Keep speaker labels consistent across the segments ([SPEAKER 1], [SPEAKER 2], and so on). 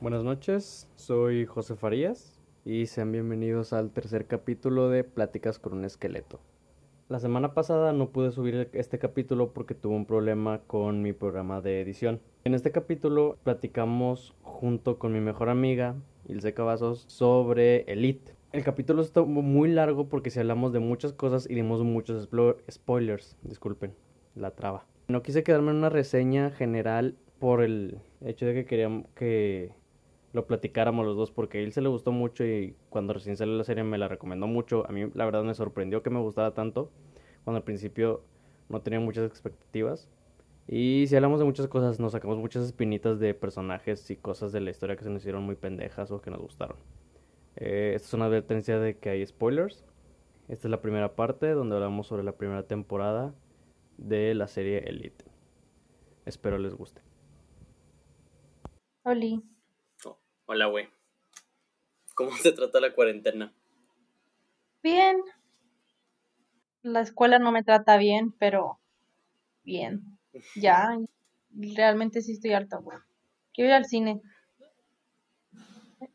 [SPEAKER 1] Buenas noches, soy José Farías y sean bienvenidos al tercer capítulo de Pláticas con un esqueleto. La semana pasada no pude subir este capítulo porque tuve un problema con mi programa de edición. En este capítulo platicamos junto con mi mejor amiga, Ilse Cavazos, sobre Elite. El capítulo está muy largo porque si hablamos de muchas cosas y dimos muchos spoilers, disculpen, la traba. No quise quedarme en una reseña general por el hecho de que queríamos que lo platicáramos los dos porque a él se le gustó mucho y cuando recién salió la serie me la recomendó mucho. A mí la verdad me sorprendió que me gustara tanto cuando al principio no tenía muchas expectativas. Y si hablamos de muchas cosas, nos sacamos muchas espinitas de personajes y cosas de la historia que se nos hicieron muy pendejas o que nos gustaron. Eh, esta es una advertencia de que hay spoilers. Esta es la primera parte donde hablamos sobre la primera temporada de la serie Elite. Espero les guste.
[SPEAKER 2] Oli.
[SPEAKER 3] Hola, güey. ¿Cómo se trata la cuarentena?
[SPEAKER 2] Bien. La escuela no me trata bien, pero bien. Ya, realmente sí estoy harta, güey. Quiero ir al cine.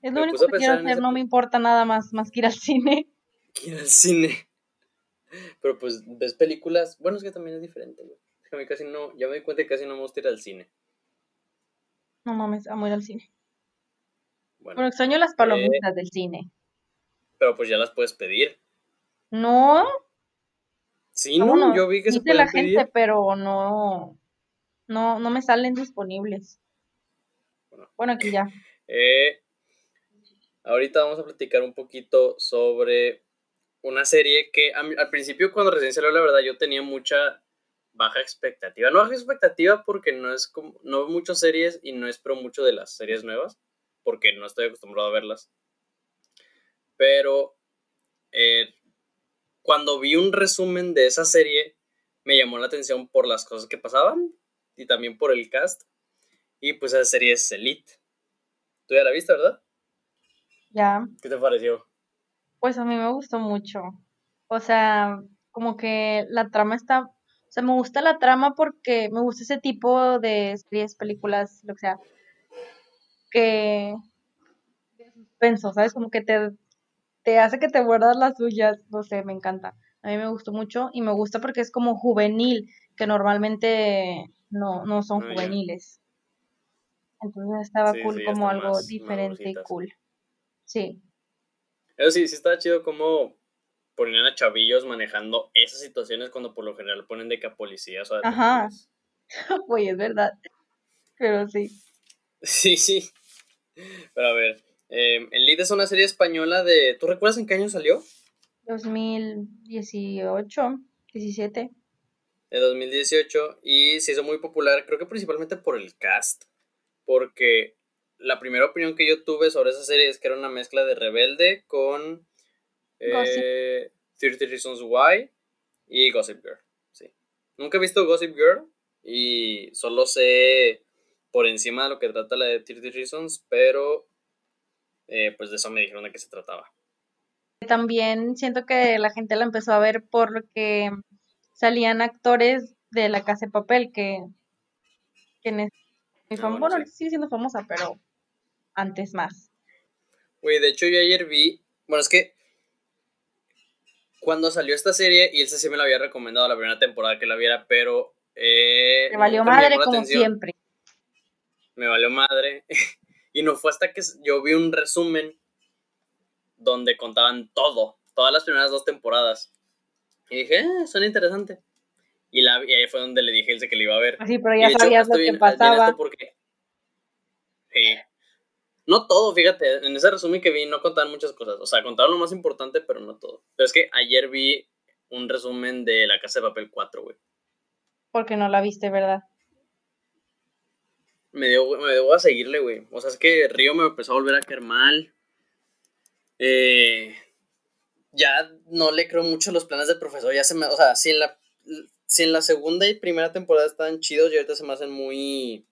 [SPEAKER 2] Es lo único que quiero hacer, no me importa nada más, más que ir al cine.
[SPEAKER 3] Ir al cine. Pero pues, ¿ves películas? Bueno, es que también es diferente, güey. Es que casi no, ya me di cuenta que casi no me gusta ir al cine.
[SPEAKER 2] No mames, amo ir al cine. Bueno, extraño las palomitas eh, del cine.
[SPEAKER 3] Pero pues ya las puedes pedir.
[SPEAKER 2] No.
[SPEAKER 3] Sí, no, yo vi que se pueden
[SPEAKER 2] la gente, pero no, no, no me salen disponibles. Bueno, aquí ya.
[SPEAKER 3] Eh, ahorita vamos a platicar un poquito sobre una serie que al principio cuando recién salió la verdad yo tenía mucha baja expectativa. No baja expectativa porque no es como, no muchas series y no espero mucho de las series nuevas porque no estoy acostumbrado a verlas. Pero eh, cuando vi un resumen de esa serie, me llamó la atención por las cosas que pasaban y también por el cast. Y pues esa serie es Elite. ¿Tú ya la viste, verdad?
[SPEAKER 2] Ya.
[SPEAKER 3] ¿Qué te pareció?
[SPEAKER 2] Pues a mí me gustó mucho. O sea, como que la trama está... O sea, me gusta la trama porque me gusta ese tipo de series, películas, lo que sea, que suspenso, ¿sabes? Como que te, te hace que te muerdas las suyas, no sé, me encanta. A mí me gustó mucho y me gusta porque es como juvenil, que normalmente no, no son ah, juveniles. Entonces estaba cool como algo diferente y cool. Sí.
[SPEAKER 3] Eso sí, sí estaba chido como ponían a chavillos manejando esas situaciones cuando por lo general ponen de que a policías o a
[SPEAKER 2] Ajá. Güey, es verdad. Pero sí.
[SPEAKER 3] Sí, sí. Pero a ver, eh, El Lead es una serie española de... ¿Tú recuerdas en qué año salió?
[SPEAKER 2] 2018, 17.
[SPEAKER 3] De 2018 y se hizo muy popular, creo que principalmente por el cast, porque la primera opinión que yo tuve sobre esa serie es que era una mezcla de Rebelde con eh, 30 Reasons Why y Gossip Girl. Sí. Nunca he visto Gossip Girl y solo sé por encima de lo que trata la de 30 Reasons, pero eh, pues de eso me dijeron de qué se trataba.
[SPEAKER 2] También siento que la gente la empezó a ver porque salían actores de la Casa de Papel que, que ah, bueno, sigue siendo famosa, pero antes más.
[SPEAKER 3] Güey, de hecho yo ayer vi, bueno, es que cuando salió esta serie, y él sí me lo había recomendado la primera temporada que la viera, pero... Eh,
[SPEAKER 2] me valió madre como siempre
[SPEAKER 3] me valió madre. y no fue hasta que yo vi un resumen donde contaban todo, todas las primeras dos temporadas. Y dije, eh, son interesantes. Y, la, ahí fue donde le dije a Ilse que le iba a ver.
[SPEAKER 2] Sí, pero ya sabías lo que pasaba. Porque,
[SPEAKER 3] sí. No todo, fíjate, en ese resumen que vi no contaban muchas cosas. O sea, contaron lo más importante, pero no todo. Pero es que ayer vi un resumen de La Casa de Papel 4, güey.
[SPEAKER 2] Porque no la viste, ¿verdad?
[SPEAKER 3] Me dio, me a seguirle, güey. O sea, es que Río me empezó a volver a caer mal. Eh, ya no le creo mucho a los planes del profesor. Ya se me, o sea, si en la, si en la segunda y primera temporada están chidos y ahorita se me hacen muy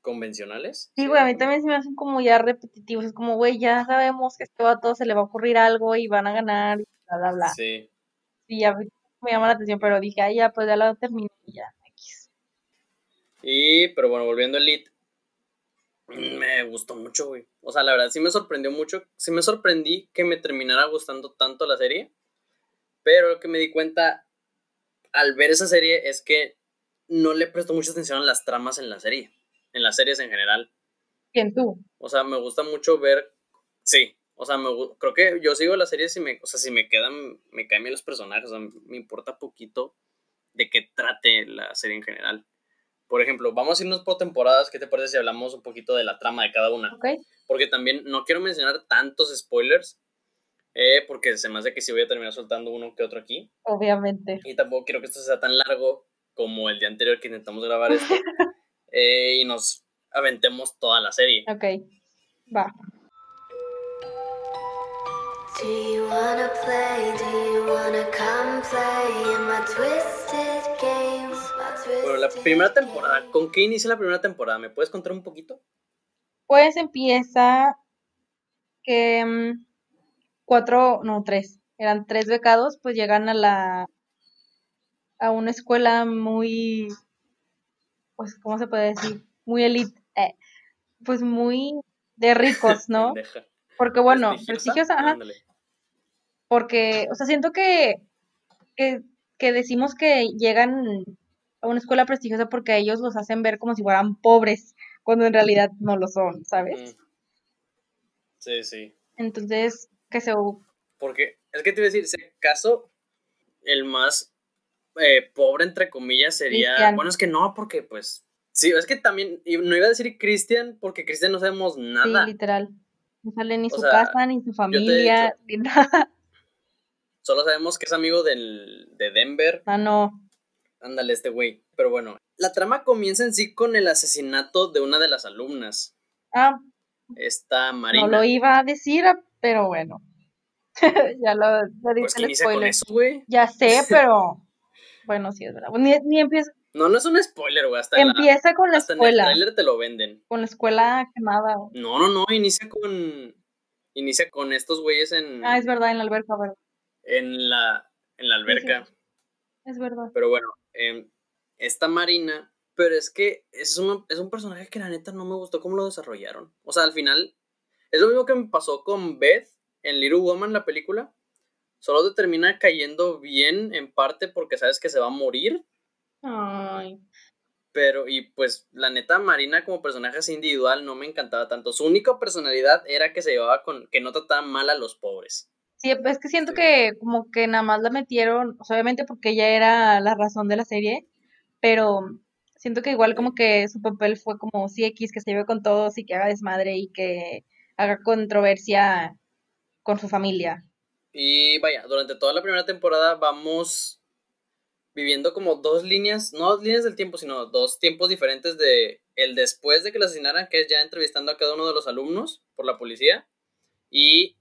[SPEAKER 3] convencionales.
[SPEAKER 2] Sí, güey, a mí también se me hacen como ya repetitivos. Es como, güey, ya sabemos que este vato se le va a ocurrir algo y van a ganar y bla, bla, bla. Sí. Sí, ya me llama la atención, pero dije, ay, ya, pues ya lo terminé y ya,
[SPEAKER 3] Y, pero bueno, volviendo a Elite, Me gustó mucho, güey. O sea, la verdad sí me sorprendió mucho. Sí me sorprendí que me terminara gustando tanto la serie. Pero lo que me di cuenta al ver esa serie es que no le presto mucha atención a las tramas en la serie. En las series en general.
[SPEAKER 2] ¿Quién tú?
[SPEAKER 3] O sea, me gusta mucho ver. Sí. O sea, me, creo que yo sigo la serie si me, o sea, si me quedan, me caen bien los personajes. O sea, me importa poquito de qué trate la serie en general. Por ejemplo, vamos a irnos por temporadas. ¿Qué te parece si hablamos un poquito de la trama de cada una?
[SPEAKER 2] Ok.
[SPEAKER 3] Porque también no quiero mencionar tantos spoilers. eh, porque se me hace que sí voy a terminar soltando uno que otro aquí.
[SPEAKER 2] Obviamente.
[SPEAKER 3] Y tampoco quiero que esto sea tan largo como el día anterior que intentamos grabar esto. eh, y nos aventemos toda la serie.
[SPEAKER 2] Ok. Va.
[SPEAKER 4] Do you wanna play? Do you wanna come play in my twisted games?
[SPEAKER 3] Bueno, la primera temporada. ¿Con qué inicia la primera temporada? ¿Me puedes contar un poquito?
[SPEAKER 2] Pues empieza que mm, cuatro, no, tres, eran tres becados, pues llegan a la a una escuela muy, pues, ¿cómo se puede decir? Muy elite, eh, pues muy de ricos, ¿no? Porque bueno,
[SPEAKER 3] ¿Prestigiosa?
[SPEAKER 2] prestigiosa, ajá,
[SPEAKER 3] Ándale.
[SPEAKER 2] porque, o sea, siento que, que, que decimos que llegan a una escuela prestigiosa porque a ellos los hacen ver como si fueran pobres, cuando en realidad no lo son, ¿sabes?
[SPEAKER 3] Sí, sí.
[SPEAKER 2] Entonces, que se
[SPEAKER 3] Porque es que te iba a decir, si acaso el más eh, pobre, entre comillas, sería.
[SPEAKER 2] Cristian.
[SPEAKER 3] Bueno, es que no, porque pues. Sí, es que también. y No iba a decir Cristian, porque Cristian no sabemos
[SPEAKER 2] Sí,
[SPEAKER 3] nada.
[SPEAKER 2] literal. No sale ni
[SPEAKER 3] O
[SPEAKER 2] su
[SPEAKER 3] sea,
[SPEAKER 2] casa, ni su familia,
[SPEAKER 3] dicho.
[SPEAKER 2] ni nada.
[SPEAKER 3] Solo sabemos que es amigo del, de Denver.
[SPEAKER 2] Ah, no.
[SPEAKER 3] Ándale, este güey. Pero bueno, la trama comienza en sí con el asesinato de una de las alumnas.
[SPEAKER 2] Ah,
[SPEAKER 3] Esta Marina.
[SPEAKER 2] no lo iba a decir, ah, pero bueno. ya lo, ya
[SPEAKER 3] pues
[SPEAKER 2] diste
[SPEAKER 3] que
[SPEAKER 2] el
[SPEAKER 3] inicia con
[SPEAKER 2] spoiler.
[SPEAKER 3] eso, güey.
[SPEAKER 2] Ya sé, pero bueno, sí es verdad. Ni, ni empieza,
[SPEAKER 3] No, no es un spoiler, güey. Hasta, la-
[SPEAKER 2] empieza con la
[SPEAKER 3] hasta en el
[SPEAKER 2] escuela,
[SPEAKER 3] tráiler te lo venden.
[SPEAKER 2] con la escuela quemada.
[SPEAKER 3] No, no, no, inicia con. Inicia con estos güeyes en,
[SPEAKER 2] Ah, es verdad, en la alberca, ¿verdad?
[SPEAKER 3] en la en la alberca.
[SPEAKER 2] Es verdad.
[SPEAKER 3] Pero bueno, em, esta Marina. Pero es que es, una- es un personaje que la neta no me gustó cómo lo desarrollaron. O sea, al final. Es lo mismo que me pasó con Beth en Little Woman, la película. Solo te termina cayendo bien en parte porque sabes que se va a morir.
[SPEAKER 2] Ay,
[SPEAKER 3] Pero, y pues, la neta, Marina como personaje así individual no me encantaba tanto. Su única personalidad era que se llevaba con. que no trataba mal a los pobres.
[SPEAKER 2] Sí, es que siento que como que nada más la metieron, obviamente porque ella era la razón de la serie, pero siento que igual como que su papel fue como sí X, que se lleve con todos y que haga desmadre y que haga controversia con su familia.
[SPEAKER 3] Y vaya, durante toda la primera temporada vamos viviendo como dos líneas, no dos líneas del tiempo, sino dos tiempos diferentes de el después de que la asesinaran, que es ya entrevistando a cada uno de los alumnos por la policía, y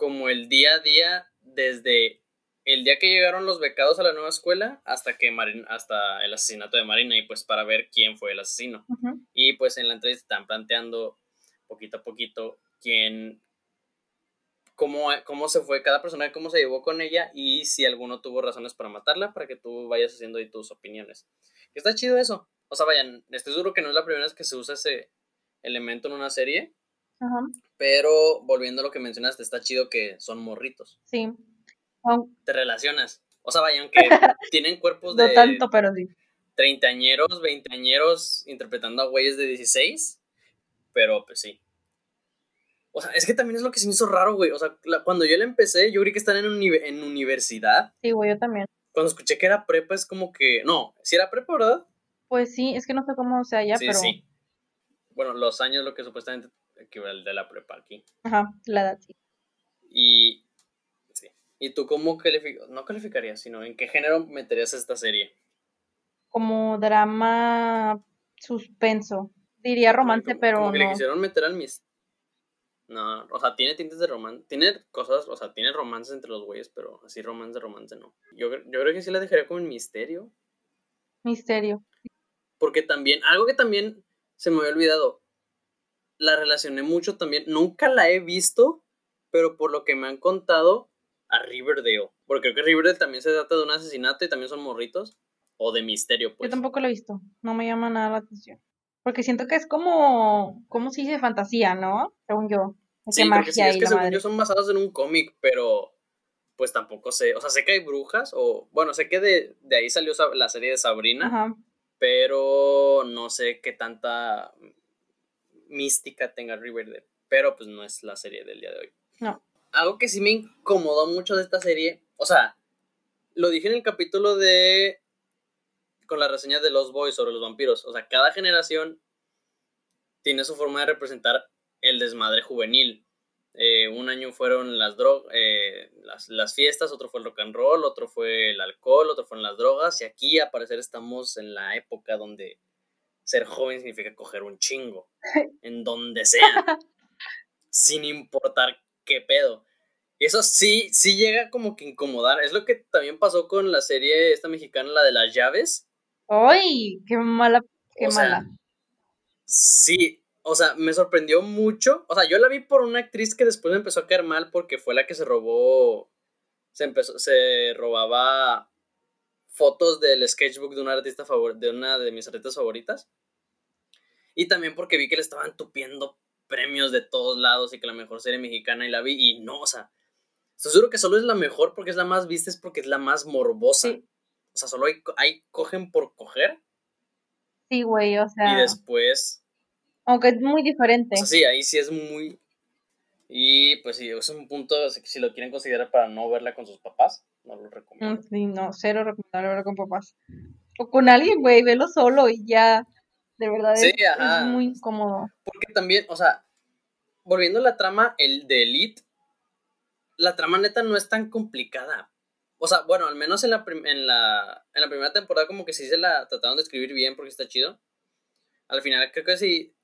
[SPEAKER 3] como el día a día desde el día que llegaron los becados a la nueva escuela hasta que Marin, hasta el asesinato de Marina y pues para ver quién fue el asesino. Y pues en la entrevista están planteando poquito a poquito quién, cómo, cómo se fue cada persona, cómo se llevó con ella y si alguno tuvo razones para matarla, para que tú vayas haciendo ahí tus opiniones. Está chido eso. O sea, vayan, estoy seguro que no es la primera vez que se usa ese elemento en una serie,
[SPEAKER 2] Ajá,
[SPEAKER 3] pero volviendo a lo que mencionaste, está chido que son morritos.
[SPEAKER 2] sí.
[SPEAKER 3] Te relacionas. O sea, vayan, que tienen cuerpos
[SPEAKER 2] no
[SPEAKER 3] de
[SPEAKER 2] tanto, pero sí.
[SPEAKER 3] treintañeros, veinteañeros interpretando a güeyes de 16, pero pues sí. O sea, es que también es lo que se me hizo raro, güey. O sea, la- cuando yo la empecé, yo creí que están en, uni- en universidad.
[SPEAKER 2] Sí, güey, yo también.
[SPEAKER 3] Cuando escuché que era prepa, es como que. No, si era prepa, ¿verdad?
[SPEAKER 2] Pues sí, es que no sé cómo sea ya,
[SPEAKER 3] sí,
[SPEAKER 2] pero
[SPEAKER 3] sí. Bueno, los años, lo que supuestamente equivale al de la prepa aquí.
[SPEAKER 2] ajá, la edad sí.
[SPEAKER 3] Y. Sí. ¿Y tú cómo calificarías? No calificarías, sino en qué género meterías esta serie?
[SPEAKER 2] Como drama suspenso. Diría romance,
[SPEAKER 3] Como-
[SPEAKER 2] pero
[SPEAKER 3] como que le
[SPEAKER 2] no.
[SPEAKER 3] quisieron meter al mis. No, o sea, tiene tintes de romance. Tiene cosas, o sea, tiene romances entre los güeyes, pero así romance, romance no. Yo, yo creo que sí la dejaría como en misterio.
[SPEAKER 2] Misterio.
[SPEAKER 3] Porque también, algo que también se me había olvidado. La relacioné mucho también. Nunca la he visto, pero por lo que me han contado, a Riverdale. Porque creo que Riverdale también se trata de un asesinato y también son morritos. O de misterio,
[SPEAKER 2] Yo
[SPEAKER 3] pues.
[SPEAKER 2] tampoco lo he visto. No me llama nada la atención. Porque siento que es como, ¿cómo se dice? Fantasía, ¿no? Según yo.
[SPEAKER 3] Sí,
[SPEAKER 2] que
[SPEAKER 3] sí,
[SPEAKER 2] magia
[SPEAKER 3] es que
[SPEAKER 2] la
[SPEAKER 3] según
[SPEAKER 2] madre.
[SPEAKER 3] yo son basados en un cómic, pero pues tampoco sé, o sea, sé que hay brujas, o bueno, sé que de, de ahí salió Sa- la serie de Sabrina,
[SPEAKER 2] Ajá.
[SPEAKER 3] pero no sé qué tanta mística tenga Riverdale, pero pues no es la serie del día de hoy.
[SPEAKER 2] No.
[SPEAKER 3] Algo que sí me incomodó mucho de esta serie, o sea, lo dije en el capítulo de con la reseña de los boys sobre los vampiros, o sea, cada generación tiene su forma de representar el desmadre juvenil. Eh, un año fueron las, eh, las, las fiestas, otro fue el rock and roll, otro fue el alcohol, otro fueron las drogas, y aquí a parecer estamos en la época donde ser joven significa coger un chingo, en donde sea, sin importar qué pedo. Y eso sí, sí llega como que incomodar. Es lo que también pasó con la serie esta mexicana, la de las llaves.
[SPEAKER 2] ¡Ay! ¡Qué mala! ¡Qué
[SPEAKER 3] O sea,
[SPEAKER 2] mala!
[SPEAKER 3] Sí, o sea, me sorprendió mucho. O sea, yo la vi por una actriz que después me empezó a caer mal porque fue la que se robó. Se empezó, se robaba fotos del sketchbook de una artista favor, de una de mis artistas favoritas. Y también porque vi que le estaban tupiendo premios de todos lados y que la mejor serie mexicana y la vi. Y no, o sea, seguro que solo es la mejor porque es la más vista, es porque es la más morbosa.
[SPEAKER 2] Sí.
[SPEAKER 3] O sea, solo hay, hay cogen por coger
[SPEAKER 2] Sí, güey, o
[SPEAKER 3] y
[SPEAKER 2] sea,
[SPEAKER 3] después
[SPEAKER 2] aunque es muy diferente.
[SPEAKER 3] O sea, sí, ahí sí es muy. Y pues sí, es un punto, si lo quieren considerar para no verla con sus papás, no lo
[SPEAKER 2] Mm,
[SPEAKER 3] recomiendo.
[SPEAKER 2] Sí, no, cero recomendable verlo con papás. O con alguien, güey, velo solo y ya. De verdad es,
[SPEAKER 3] Sí,
[SPEAKER 2] es muy incómodo.
[SPEAKER 3] Porque también, o sea, volviendo a la trama el de Elite, la trama neta no es tan complicada. O sea, bueno, al menos en la, en la, en la primera temporada como que sí se la trataron de escribir bien porque está chido. Al final creo que sí,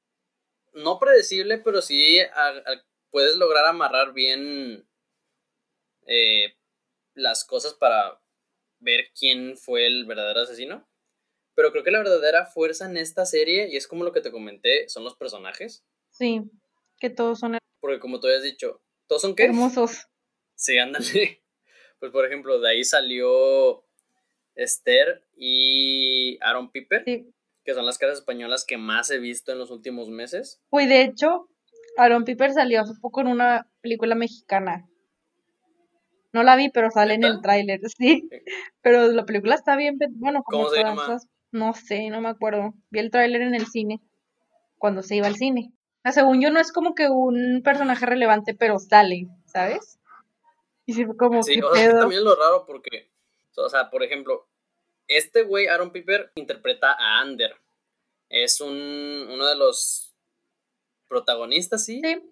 [SPEAKER 3] no predecible, pero sí a- a- puedes lograr amarrar bien eh, las cosas para ver quién fue el verdadero asesino. Pero creo que la verdadera fuerza en esta serie, y es como lo que te comenté, son los personajes.
[SPEAKER 2] Sí, que todos son
[SPEAKER 3] Porque como tú habías dicho, ¿todos son qué?
[SPEAKER 2] hermosos.
[SPEAKER 3] Sí, ándale. Pues por ejemplo, de ahí salió Esther y Aaron Piper,
[SPEAKER 2] Sí.
[SPEAKER 3] que son las caras españolas que más he visto en los últimos meses.
[SPEAKER 2] Güey, de hecho, Aaron Piper salió hace poco en una película mexicana. No la vi, pero sale en el tráiler, sí. Pero la película está bien, bueno, como
[SPEAKER 3] ¿Cómo se
[SPEAKER 2] todas
[SPEAKER 3] llama?
[SPEAKER 2] esas- no sé, no me acuerdo. Vi el tráiler en el cine, cuando se iba al cine. O sea, según yo no es como que un personaje relevante, pero sale, ¿sabes? Y sí fue como,
[SPEAKER 3] Sí,
[SPEAKER 2] ¿qué
[SPEAKER 3] o sea,
[SPEAKER 2] pedo?
[SPEAKER 3] también es lo raro porque, o sea, por ejemplo, este güey, Aaron Piper, interpreta a Ander. Es un, uno de los protagonistas, ¿sí?
[SPEAKER 2] Sí,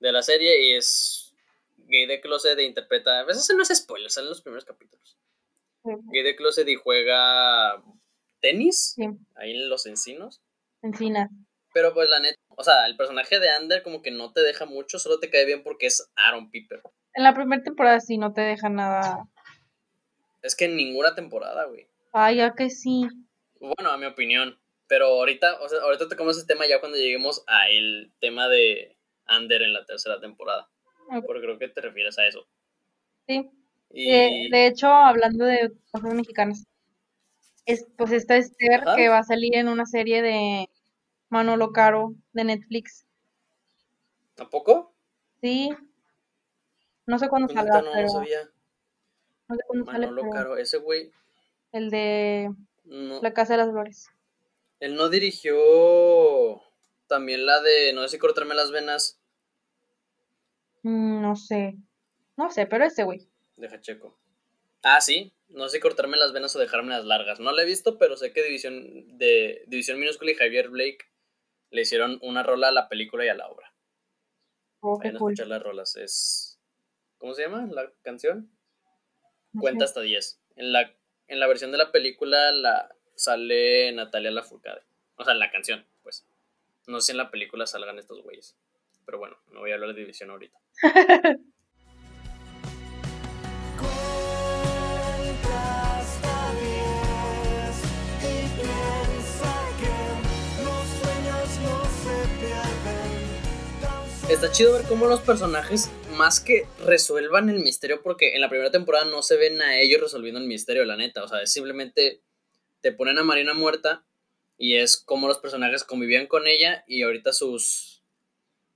[SPEAKER 3] de la serie y es gay de closet e interpreta. A veces no es spoiler, salen los primeros capítulos.
[SPEAKER 2] sí,
[SPEAKER 3] Gay de closet y juega tenis
[SPEAKER 2] sí,
[SPEAKER 3] ahí en los encinos.
[SPEAKER 2] Encina.
[SPEAKER 3] Pero pues la neta, o sea, el personaje de Ander como que no te deja mucho, solo te cae bien porque es Aaron Piper.
[SPEAKER 2] En la primera temporada sí no te deja nada.
[SPEAKER 3] Es que en ninguna temporada, güey.
[SPEAKER 2] Ay, ya que sí.
[SPEAKER 3] Bueno, a mi opinión. Pero ahorita, o sea, ahorita tocamos ese tema ya cuando lleguemos a el tema de Ander en la tercera temporada. Porque creo que te refieres a eso.
[SPEAKER 2] Sí.
[SPEAKER 3] Y
[SPEAKER 2] De, de hecho, hablando de cosas mexicanas, es, pues esta Esther
[SPEAKER 3] Ajá.
[SPEAKER 2] que va a salir en una serie de Manolo Caro de Netflix.
[SPEAKER 3] ¿Tampoco?
[SPEAKER 2] Sí. No sé cuándo salga,
[SPEAKER 3] no, no
[SPEAKER 2] pero
[SPEAKER 3] sabía.
[SPEAKER 2] no sé cuándo
[SPEAKER 3] Manolo Caro, ese güey
[SPEAKER 2] el de
[SPEAKER 3] no,
[SPEAKER 2] La Casa de las Flores.
[SPEAKER 3] él no dirigió también la de no sé si cortarme las venas.
[SPEAKER 2] Mm, no sé. No sé, pero este güey.
[SPEAKER 3] Deja checo. Ah, sí, no sé cortarme las venas o dejarme las largas. No la he visto, pero sé que División de División Minúscula y Javier Blake le hicieron una rola a la película y a la obra.
[SPEAKER 2] Oh,
[SPEAKER 3] Vayan a
[SPEAKER 2] cool.
[SPEAKER 3] escuchar las rolas. Es ¿Cómo se llama la canción?
[SPEAKER 2] No
[SPEAKER 3] Cuenta
[SPEAKER 2] sé.
[SPEAKER 3] hasta 10. En la en la versión de la película la sale Natalia Lafourcade. O sea, en la canción, pues. No sé si en la película salgan estos güeyes. Pero bueno, no voy a hablar de división ahorita. Está chido ver cómo los personajes, más que resuelvan el misterio, porque en la primera temporada no se ven a ellos resolviendo el misterio, la neta. O sea, es simplemente te ponen a Marina muerta Y es cómo los personajes convivían con ella y ahorita sus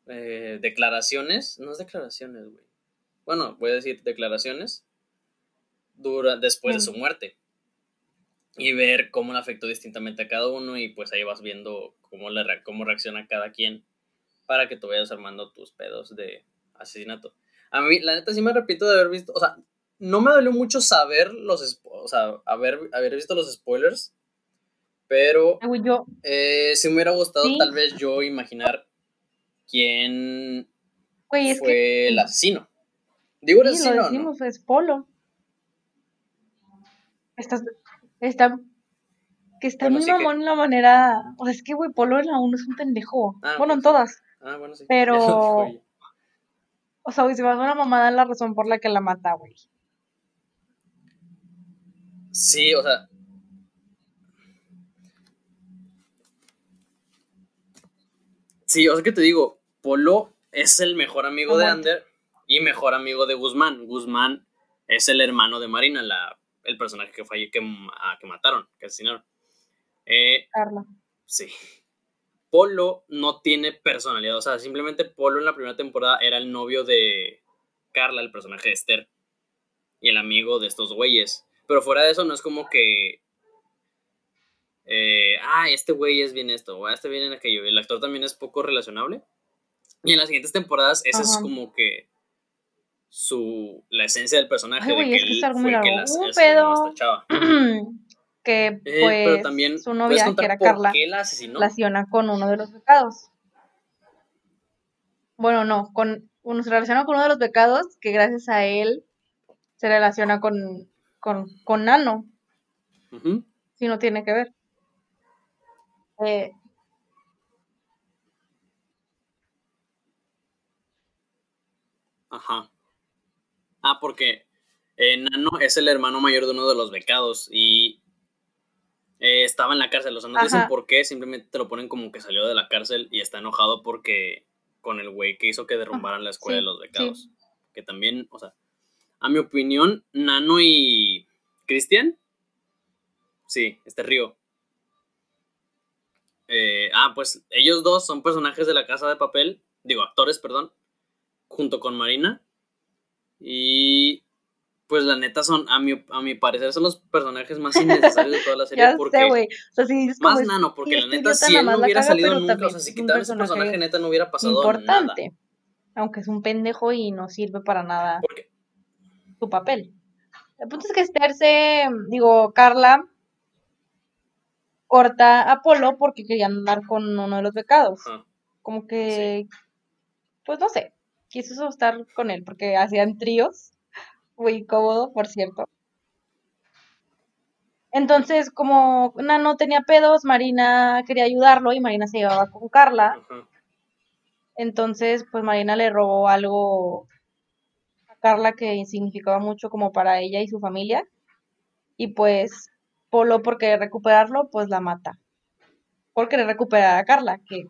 [SPEAKER 3] eh, declaraciones, no es declaraciones, güey. Bueno, voy a decir declaraciones dura, después de su muerte. Y ver cómo le afectó distintamente a cada uno y pues ahí vas viendo cómo, le, cómo reacciona cada quien para que tú vayas armando tus pedos de asesinato. A mí, la neta, sí me repito de haber visto, o sea, no me dolió mucho saber los, o sea, haber, haber visto los spoilers, pero
[SPEAKER 2] güey, yo,
[SPEAKER 3] eh, sí me hubiera gustado
[SPEAKER 2] Sí.
[SPEAKER 3] tal vez yo imaginar quién
[SPEAKER 2] güey,
[SPEAKER 3] fue
[SPEAKER 2] que
[SPEAKER 3] el asesino. Digo el
[SPEAKER 2] sí,
[SPEAKER 3] asesino,
[SPEAKER 2] lo es Polo. Estás, está, que está
[SPEAKER 3] Bueno,
[SPEAKER 2] muy
[SPEAKER 3] que-
[SPEAKER 2] mamón la manera, o sea, es que, güey, Polo en la 1 es un pendejo.
[SPEAKER 3] Ah,
[SPEAKER 2] bueno, en todas.
[SPEAKER 3] Ah, bueno, sí.
[SPEAKER 2] Pero-. O sea, güey, se me hace una mamada la razón por la que la mata, güey.
[SPEAKER 3] Sí, o sea. Sí, o sea que te digo, Polo es el mejor amigo de. Ander y mejor amigo de Guzmán. Guzmán es el hermano de Marina, la, el personaje que falle, que, ah, que mataron, que asesinaron. Eh,
[SPEAKER 2] Carla.
[SPEAKER 3] sí. Polo no tiene personalidad, o sea, simplemente Polo en la primera temporada era el novio de Carla, el personaje de Esther, y el amigo de estos güeyes. Pero fuera de eso, no es como que. eh, ah, este güey es bien esto, o este viene aquello. El actor también es poco relacionable. Y en las siguientes temporadas, esa es como que. Su, la esencia del personaje
[SPEAKER 2] Ay,
[SPEAKER 3] de
[SPEAKER 2] güey,
[SPEAKER 3] que
[SPEAKER 2] es que
[SPEAKER 3] él fue el que las
[SPEAKER 2] pedo.
[SPEAKER 3] esta chava.
[SPEAKER 2] que
[SPEAKER 3] Eh,
[SPEAKER 2] pues
[SPEAKER 3] también,
[SPEAKER 2] su
[SPEAKER 3] ¿puedes
[SPEAKER 2] novia, que era Carla,
[SPEAKER 3] la
[SPEAKER 2] relaciona con uno de los pecados. Bueno, no, con uno se relaciona con uno de los pecados que gracias a él se relaciona con, con, con Nano, si no tiene que ver. Eh,
[SPEAKER 3] Ajá. Ah, porque eh, Nano es el hermano mayor de uno de los becados y eh, estaba en la cárcel. O sea, no te dicen por qué, simplemente te lo ponen como que salió de la cárcel y está enojado porque con el güey que hizo que derrumbaran la escuela
[SPEAKER 2] sí,
[SPEAKER 3] de los
[SPEAKER 2] sí.
[SPEAKER 3] becados. Que también, o sea, a mi opinión, Nano y Cristian, sí, este Río. Eh, ah, pues ellos dos son personajes de la casa de papel, digo, actores, perdón, junto con Marina. Y pues la neta son, a mi, a mi parecer, son los personajes más innecesarios de toda la serie
[SPEAKER 2] ya
[SPEAKER 3] porque...
[SPEAKER 2] sé, güey. O sea, sí, es como
[SPEAKER 3] Más
[SPEAKER 2] es-
[SPEAKER 3] nano, porque la neta, si
[SPEAKER 2] nada
[SPEAKER 3] él no hubiera
[SPEAKER 2] caga,
[SPEAKER 3] salido nunca, o sea, si quitaban ese
[SPEAKER 2] personaje
[SPEAKER 3] neta, no hubiera pasado nada.
[SPEAKER 2] importante. Aunque es un pendejo y no sirve para nada
[SPEAKER 3] Porque,
[SPEAKER 2] su papel. El punto es que Esther digo, Carla corta a Apolo porque quería andar con uno de los becados. Como que, pues no sé, quiso estar con él porque hacían tríos. Muy cómodo, por cierto. Entonces, como Nano tenía pedos, Marina quería ayudarlo y Marina se llevaba con Carla.
[SPEAKER 3] ajá.
[SPEAKER 2] Entonces, pues Marina le robó algo a Carla que significaba mucho como para ella y su familia. Y pues Polo, por querer recuperarlo, pues la mata. Por querer recuperar a Carla, que,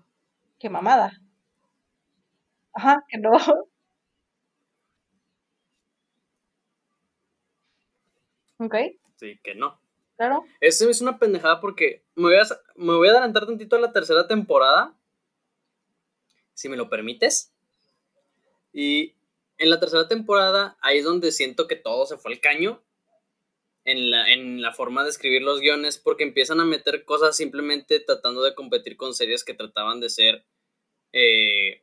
[SPEAKER 2] que mamada. Ajá, que no. Ok,
[SPEAKER 3] Sí, que no.
[SPEAKER 2] claro.
[SPEAKER 3] Eso es una pendejada porque me voy, a, me voy a adelantar tantito a la tercera temporada. Si me lo permites. Y en la tercera temporada, ahí es donde siento que todo se fue al caño. En la, en la forma de escribir los guiones, porque empiezan a meter cosas simplemente tratando de competir con series que trataban de ser eh,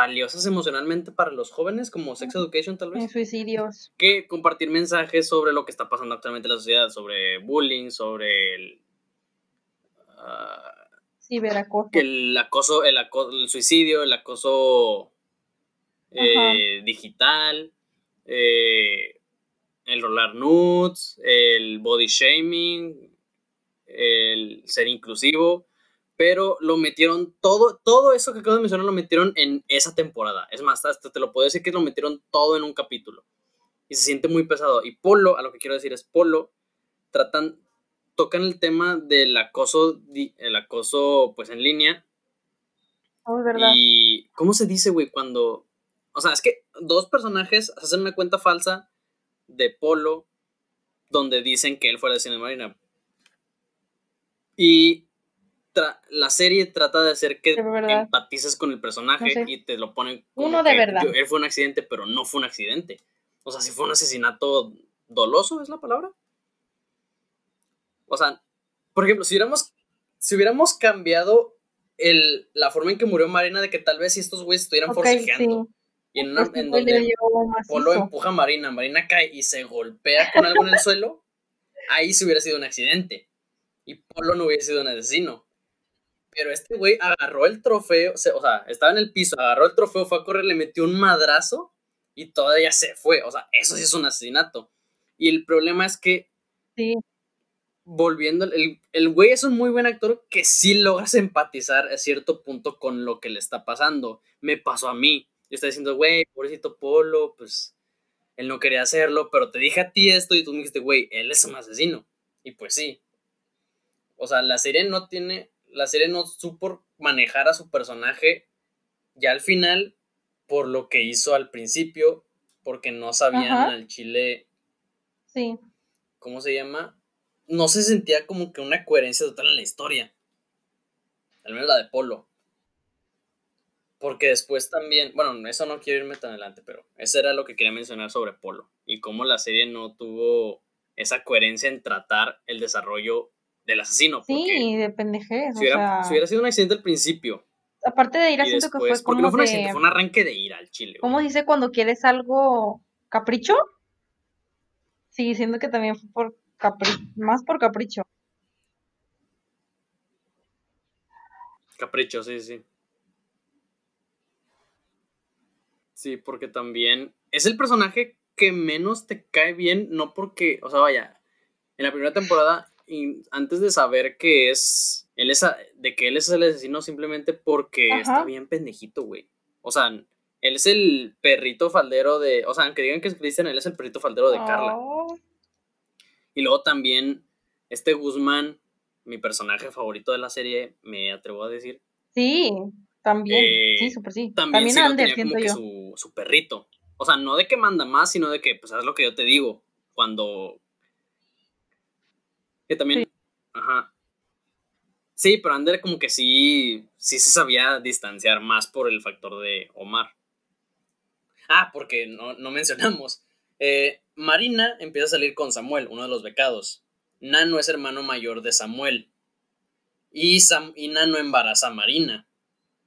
[SPEAKER 3] valiosas emocionalmente para los jóvenes, como Sex Education tal vez
[SPEAKER 2] En suicidios.
[SPEAKER 3] que compartir mensajes sobre lo que está pasando actualmente en la sociedad, sobre bullying, sobre el, ah,
[SPEAKER 2] Ciberacoso.
[SPEAKER 3] el acoso, el acoso, el suicidio, el acoso eh, digital, eh, el rolar nudes, el body shaming, el ser inclusivo, pero lo metieron todo, todo eso que acabo de mencionar lo metieron en esa temporada. Es más, hasta te lo puedo decir que lo metieron todo en un capítulo. Y se siente muy pesado. Y Polo, a lo que quiero decir es Polo, tratan, tocan el tema del acoso, el acoso pues en línea.
[SPEAKER 2] Oh, verdad.
[SPEAKER 3] Y, ¿cómo se dice, güey? Cuando, o sea, es que dos personajes hacen una cuenta falsa de Polo donde dicen que él fue la cine Marina. Y la serie trata de hacer que empatices con el personaje
[SPEAKER 2] No sé.
[SPEAKER 3] y te lo ponen como
[SPEAKER 2] Uno de
[SPEAKER 3] que
[SPEAKER 2] verdad.
[SPEAKER 3] yo- él fue un accidente, pero no fue un accidente. O sea, si fue un asesinato doloso, ¿es la palabra? O sea, por ejemplo, si hubiéramos, si hubiéramos cambiado el, la forma en que murió Marina, de que tal vez si estos güeyes estuvieran
[SPEAKER 2] Ok,
[SPEAKER 3] forcejeando,
[SPEAKER 2] sí.
[SPEAKER 3] y en, una- donde. Polo empuja a Marina, Marina cae y se golpea con algo en el suelo, ahí sí hubiera sido un accidente. Y Polo no hubiera sido un asesino. Pero este güey agarró el trofeo, o sea, estaba en el piso, agarró el trofeo, fue a correr, le metió un madrazo y todavía se fue. O sea, eso sí es un asesinato. Y el problema es que,
[SPEAKER 2] Sí.
[SPEAKER 3] volviendo, el, el güey es un muy buen actor que sí logras empatizar a cierto punto con lo que le está pasando. Me pasó a mí. Yo estaba diciendo, güey, pobrecito Polo, pues él no quería hacerlo, pero te dije a ti esto y tú me dijiste, güey, él es un asesino. Y pues sí. O sea, la serie no tiene, la serie no supo manejar a su personaje ya al final por lo que hizo al principio, porque no sabían
[SPEAKER 2] Ajá.
[SPEAKER 3] al chile,
[SPEAKER 2] Sí.
[SPEAKER 3] ¿cómo se llama? No se sentía como que una coherencia total en la historia. Al menos la de Polo. Porque después también, bueno, eso no quiero irme tan adelante, pero eso era lo que quería mencionar sobre Polo. Y cómo la serie no tuvo esa coherencia en tratar el desarrollo del asesino.
[SPEAKER 2] Sí, de pendejez.
[SPEAKER 3] si,
[SPEAKER 2] o
[SPEAKER 3] hubiera,
[SPEAKER 2] sea,
[SPEAKER 3] si hubiera sido un accidente al principio
[SPEAKER 2] aparte de ir,
[SPEAKER 3] y
[SPEAKER 2] siento que fue
[SPEAKER 3] porque
[SPEAKER 2] como
[SPEAKER 3] no fue un
[SPEAKER 2] de,
[SPEAKER 3] accidente, fue un arranque de ira al chile.
[SPEAKER 2] ¿cómo dice cuando quieres algo capricho? Sí, siento que también fue por capri, más por capricho.
[SPEAKER 3] Capricho, sí, sí. Sí, porque también es el personaje que menos te cae bien, no porque, o sea, vaya, en la primera temporada, y antes de saber que es, él es, de que él es el asesino simplemente porque
[SPEAKER 2] Ajá.
[SPEAKER 3] está bien pendejito, güey. O sea, él es el perrito faldero de, o sea, aunque digan que es Cristian, él es el perrito faldero de Carla.
[SPEAKER 2] Oh,
[SPEAKER 3] Y luego también, este Guzmán, mi personaje favorito de la serie, me atrevo a decir,
[SPEAKER 2] sí, también.
[SPEAKER 3] Eh,
[SPEAKER 2] sí, súper sí.
[SPEAKER 3] también,
[SPEAKER 2] También
[SPEAKER 3] sí lo
[SPEAKER 2] Ander,
[SPEAKER 3] tenía como que
[SPEAKER 2] yo.
[SPEAKER 3] su, su perrito. O sea, no de que manda más, sino de que, pues, haz lo que yo te digo. Cuando. Que también. Ajá. Sí, pero Ander como que sí. Sí se sabía distanciar más por el factor de Omar. Ah, porque no, no mencionamos. Eh, Marina empieza a salir con Samuel, uno de los becados. Nano es hermano mayor de Samuel. Y, Sam, y Nano embaraza a Marina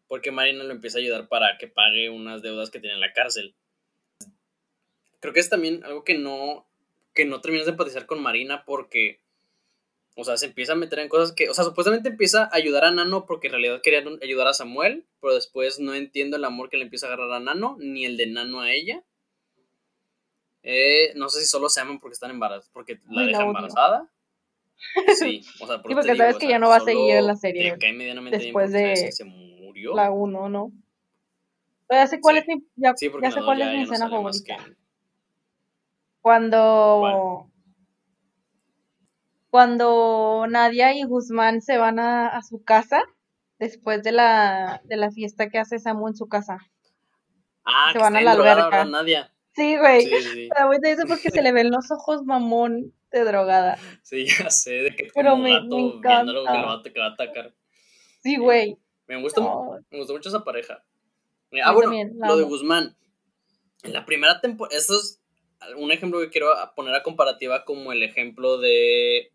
[SPEAKER 3] porque Marina lo empieza a ayudar para que pague unas deudas que tiene en la cárcel. Creo que es también algo que no, que no terminas de empatizar con Marina porque, o sea, se empieza a meter en cosas que, o sea, supuestamente empieza a ayudar a Nano porque en realidad quería ayudar a Samuel, pero después no entiendo el amor que le empieza a agarrar a Nano, ni el de Nano a ella. Eh, no sé si solo se aman porque están embarazadas, porque la deja embarazada. Sí, o sea, por
[SPEAKER 2] Sí, porque sabes que
[SPEAKER 3] o
[SPEAKER 2] ya no va a seguir en la serie
[SPEAKER 3] te cae medianamente bien
[SPEAKER 2] después
[SPEAKER 3] sabes
[SPEAKER 2] de
[SPEAKER 3] se murió.
[SPEAKER 2] La 1, ¿no? Pero ya sé cuál
[SPEAKER 3] Sí.
[SPEAKER 2] es mi, ya,
[SPEAKER 3] Sí,
[SPEAKER 2] ya sé cuál es mi
[SPEAKER 3] no
[SPEAKER 2] escena
[SPEAKER 3] más
[SPEAKER 2] favorita.
[SPEAKER 3] que-
[SPEAKER 2] Cuando cuando Nadia y Guzmán se van a, a su casa después de la, de la fiesta que hace Samu en su casa.
[SPEAKER 3] Ah,
[SPEAKER 2] Se
[SPEAKER 3] que
[SPEAKER 2] van
[SPEAKER 3] está
[SPEAKER 2] a la alberca.
[SPEAKER 3] ¿verdad, Nadia?
[SPEAKER 2] Sí, güey.
[SPEAKER 3] Sí, sí,
[SPEAKER 2] te dice porque se le ven los ojos mamón de drogada.
[SPEAKER 3] sí, ya sé, de que
[SPEAKER 2] Pero
[SPEAKER 3] como
[SPEAKER 2] me-
[SPEAKER 3] gato
[SPEAKER 2] me
[SPEAKER 3] viendo algo que, lo va, a- que va a atacar.
[SPEAKER 2] Sí, güey.
[SPEAKER 3] Me gusta,
[SPEAKER 2] No,
[SPEAKER 3] me gustó mucho esa pareja.
[SPEAKER 2] Yo
[SPEAKER 3] Ah, bueno,
[SPEAKER 2] también,
[SPEAKER 3] lo de. Guzmán. En la primera temporada, esto es un ejemplo que quiero poner a comparativa como el ejemplo de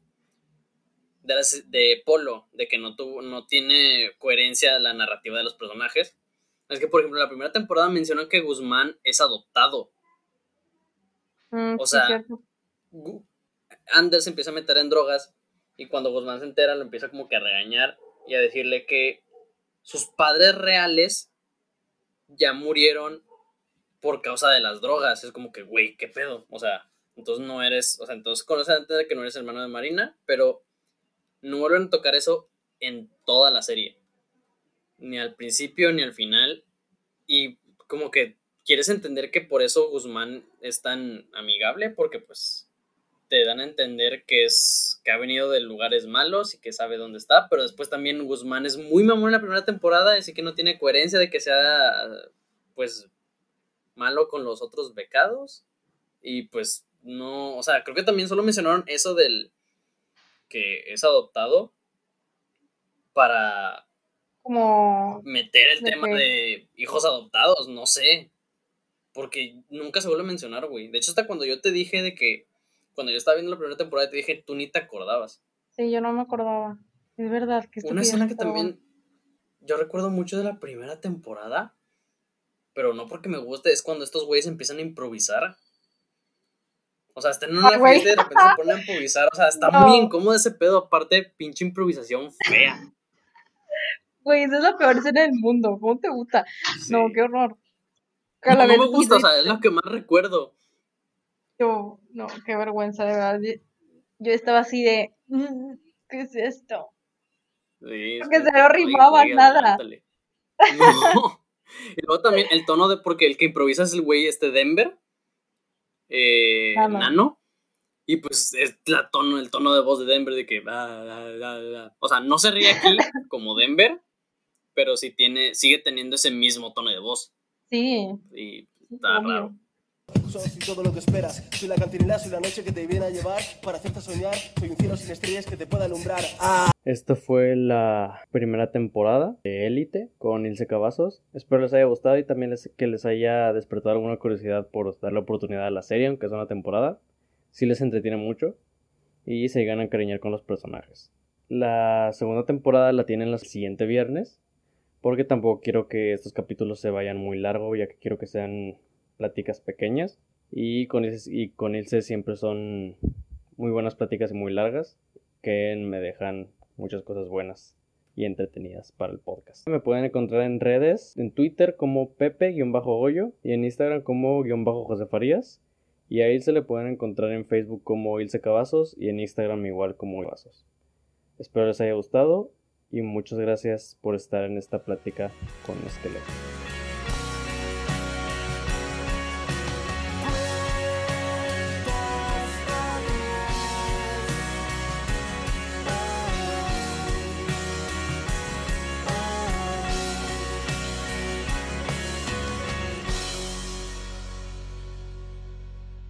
[SPEAKER 3] de, las- de Polo, de que no tuvo, no tiene coherencia la narrativa de los personajes. Es que, por ejemplo, en la primera temporada mencionan que Guzmán es adoptado.
[SPEAKER 2] Mm,
[SPEAKER 3] O sea, Anders se empieza a meter en drogas y cuando Guzmán se entera lo empieza como que a regañar y a decirle que sus padres reales ya murieron por causa de las drogas. Es como que, güey, ¿qué pedo? O sea, entonces no eres, o sea, entonces conoces a entender que no eres hermano de Marina, pero no vuelven a tocar eso en toda la serie. Ni al principio ni al final. Y como que quieres entender que por eso Guzmán es tan amigable, porque pues te dan a entender que es que ha venido de lugares malos y que sabe dónde está, pero después también Guzmán es muy mamón en la primera temporada, así que no tiene coherencia de que sea pues malo con los otros becados y pues no, o sea, creo que también solo mencionaron eso del que es adoptado, para
[SPEAKER 2] Como,
[SPEAKER 3] meter el
[SPEAKER 2] ¿De
[SPEAKER 3] tema de hijos adoptados, no sé. Porque nunca se vuelve a mencionar, güey. De hecho, hasta cuando yo te dije de que, cuando yo estaba viendo la primera temporada, te dije, tú ni te acordabas.
[SPEAKER 2] sí, yo no me acordaba. Es verdad que
[SPEAKER 3] Una escena que también yo recuerdo mucho de la primera temporada, pero no porque me guste, es cuando estos güeyes empiezan a improvisar. O sea, están en una
[SPEAKER 2] Ah,
[SPEAKER 3] fiesta y de repente se ponen a improvisar. O sea, está
[SPEAKER 2] No.
[SPEAKER 3] muy incómodo ese pedo, aparte, pinche improvisación fea.
[SPEAKER 2] Güey, esa es la peor escena del mundo. ¿Cómo te gusta? No, qué horror.
[SPEAKER 3] No, no me gusta, o sea, es lo que más recuerdo.
[SPEAKER 2] Yo, no, qué vergüenza, de verdad. Yo, yo estaba así de, "Mm, ¿qué es esto?
[SPEAKER 3] Sí,
[SPEAKER 2] Porque
[SPEAKER 3] que-
[SPEAKER 2] se no rimaba nada.
[SPEAKER 3] No. Y luego también el tono de, porque el que improvisa es el güey este Denver, eh,
[SPEAKER 2] Nano.
[SPEAKER 3] Nano, y pues es la tono, el tono de voz de Denver de que, o sea, no se ríe aquí como Denver, pero sí tiene, sigue teniendo ese mismo tono de voz,
[SPEAKER 2] Sí,
[SPEAKER 3] y está raro.
[SPEAKER 5] Soy todo lo que esperas. Soy la cantinela, soy la noche que te viene a llevar para hacerte soñar. Soy un cielo sin estrellas que te pueda alumbrar. Ah.
[SPEAKER 1] Esta fue la primera temporada de Élite con Ilse Cavazos. Espero les haya gustado y también les- que les haya despertado alguna curiosidad por darle oportunidad a la serie, aunque es una temporada. Sí les entretiene mucho y se llegan a encariñar con los personajes. La segunda temporada la tienen el siguiente viernes, porque tampoco quiero que estos capítulos se vayan muy largos, ya que quiero que sean pláticas pequeñas. Y con, Ilse, y con Ilse siempre son muy buenas pláticas y muy largas que me dejan muchas cosas buenas y entretenidas para el podcast. Me pueden encontrar en redes, en Twitter como Pepe-Goyo y en Instagram como guion bajo José Farías. Y a Ilse le pueden encontrar en Facebook como Ilse Cavazos y en Instagram igual como Cavazos. Espero les haya gustado y muchas gracias por estar en esta plática con Esqueleto.